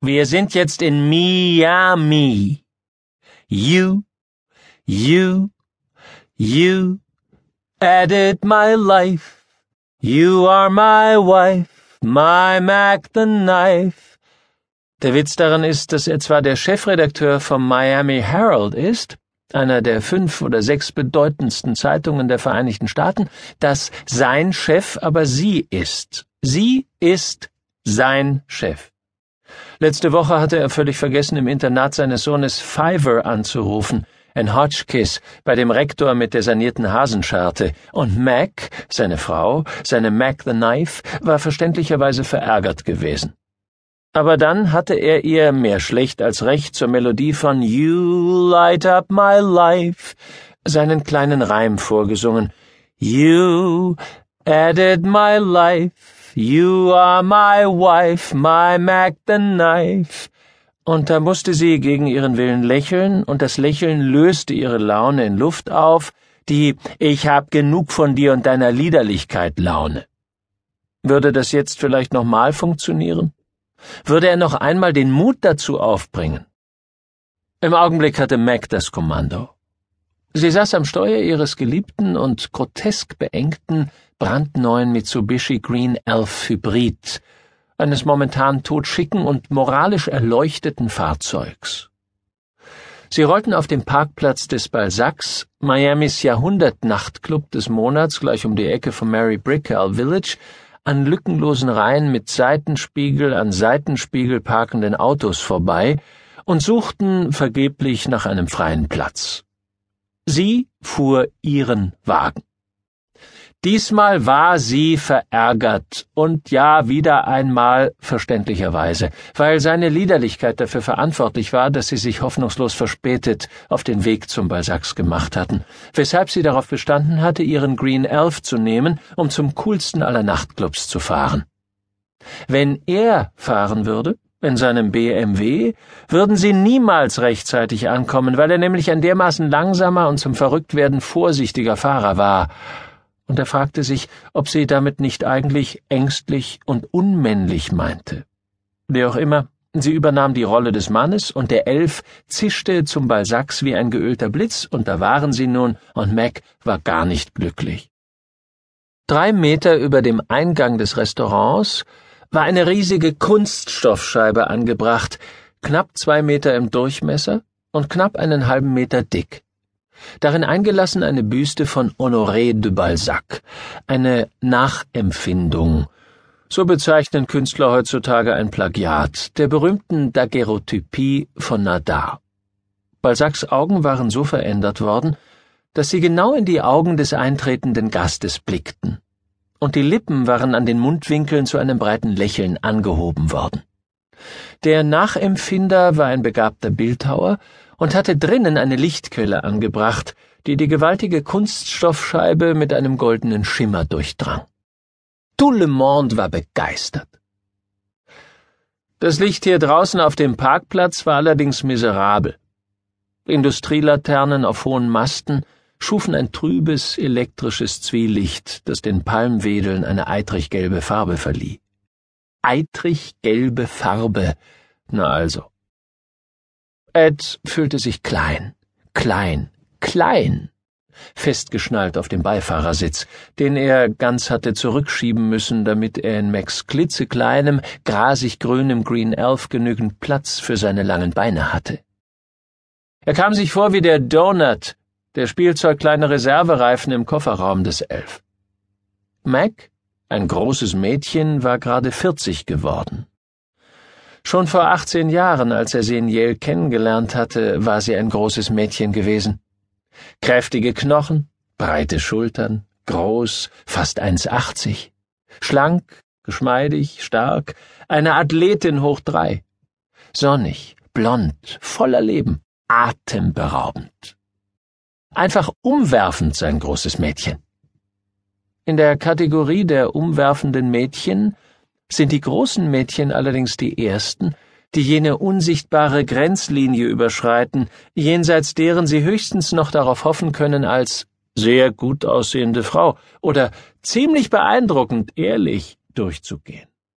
Wir sind jetzt in Miami. You, you, you added my life. You are my wife, my Mac the Knife. Der Witz daran ist, dass er zwar der Chefredakteur vom Miami Herald ist, einer der fünf oder sechs bedeutendsten Zeitungen der Vereinigten Staaten, dass sein Chef aber sie ist. Sie ist sein Chef. Letzte Woche hatte er völlig vergessen, im Internat seines Sohnes Fiver anzurufen, ein Hotchkiss bei dem Rektor mit der sanierten Hasenscharte, und Mac, seine Frau, seine Mac the Knife, war verständlicherweise verärgert gewesen. Aber dann hatte er ihr mehr schlecht als recht zur Melodie von You Light Up My Life seinen kleinen Reim vorgesungen. You added my life You are my wife, my Mac the Knife. Und da musste sie gegen ihren Willen lächeln, und das Lächeln löste ihre Laune in Luft auf, die Ich hab genug von dir und deiner Liederlichkeit Laune. Würde das jetzt vielleicht nochmal funktionieren? Würde er noch einmal den Mut dazu aufbringen? Im Augenblick hatte Mac das Kommando. Sie saß am Steuer ihres geliebten und grotesk beengten, brandneuen Mitsubishi Green Elf Hybrid, eines momentan totschicken und moralisch erleuchteten Fahrzeugs. Sie rollten auf dem Parkplatz des Balzacs, Miamis Jahrhundert-Nachtclub des Monats gleich um die Ecke von Mary Brickell Village, an lückenlosen Reihen mit Seitenspiegel an Seitenspiegel parkenden Autos vorbei und suchten vergeblich nach einem freien Platz. Sie fuhr ihren Wagen. Diesmal war sie verärgert und ja, wieder einmal verständlicherweise, weil seine Liederlichkeit dafür verantwortlich war, dass sie sich hoffnungslos verspätet auf den Weg zum Balzacs gemacht hatten, weshalb sie darauf bestanden hatte, ihren Green Elf zu nehmen, um zum coolsten aller Nachtclubs zu fahren. Wenn er fahren würde, in seinem BMW, würden sie niemals rechtzeitig ankommen, weil er nämlich ein dermaßen langsamer und zum Verrücktwerden vorsichtiger Fahrer war, und er fragte sich, ob sie damit nicht eigentlich ängstlich und unmännlich meinte. Wie auch immer, sie übernahm die Rolle des Mannes, und der Elf zischte zum Balsacs wie ein geölter Blitz, und da waren sie nun, und Mac war gar nicht glücklich. Drei Meter über dem Eingang des Restaurants war eine riesige Kunststoffscheibe angebracht, knapp zwei Meter im Durchmesser und knapp einen halben Meter dick. Darin eingelassen eine Büste von Honoré de Balzac, eine Nachempfindung, so bezeichnen Künstler heutzutage ein Plagiat der berühmten Daguerreotypie von Nadar. Balzacs Augen waren so verändert worden, dass sie genau in die Augen des eintretenden Gastes blickten, und die Lippen waren an den Mundwinkeln zu einem breiten Lächeln angehoben worden. Der Nachempfinder war ein begabter Bildhauer und hatte drinnen eine Lichtquelle angebracht, die die gewaltige Kunststoffscheibe mit einem goldenen Schimmer durchdrang. Tout le monde war begeistert. Das Licht hier draußen auf dem Parkplatz war allerdings miserabel. Industrielaternen auf hohen Masten schufen ein trübes, elektrisches Zwielicht, das den Palmwedeln eine eitrig gelbe Farbe verlieh. Eitrig gelbe Farbe, na also. Ed fühlte sich klein, klein, klein, festgeschnallt auf dem Beifahrersitz, den er ganz hatte zurückschieben müssen, damit er in Max klitzekleinem, grasig grünem Green Elf genügend Platz für seine langen Beine hatte. Er kam sich vor wie der Donut, der Spielzeug kleine Reservereifen im Kofferraum des Elf. Mac, ein großes Mädchen, war gerade vierzig geworden. Schon vor 18 Jahren, als er sie in Yale kennengelernt hatte, war sie ein großes Mädchen gewesen. Kräftige Knochen, breite Schultern, groß, fast 1,80, schlank, geschmeidig, stark, eine Athletin hoch drei. Sonnig, blond, voller Leben, atemberaubend. Einfach umwerfend sein großes Mädchen. In der Kategorie der umwerfenden Mädchen sind die großen Mädchen allerdings die ersten, die jene unsichtbare Grenzlinie überschreiten, jenseits deren sie höchstens noch darauf hoffen können, als sehr gut aussehende Frau oder ziemlich beeindruckend ehrlich durchzugehen.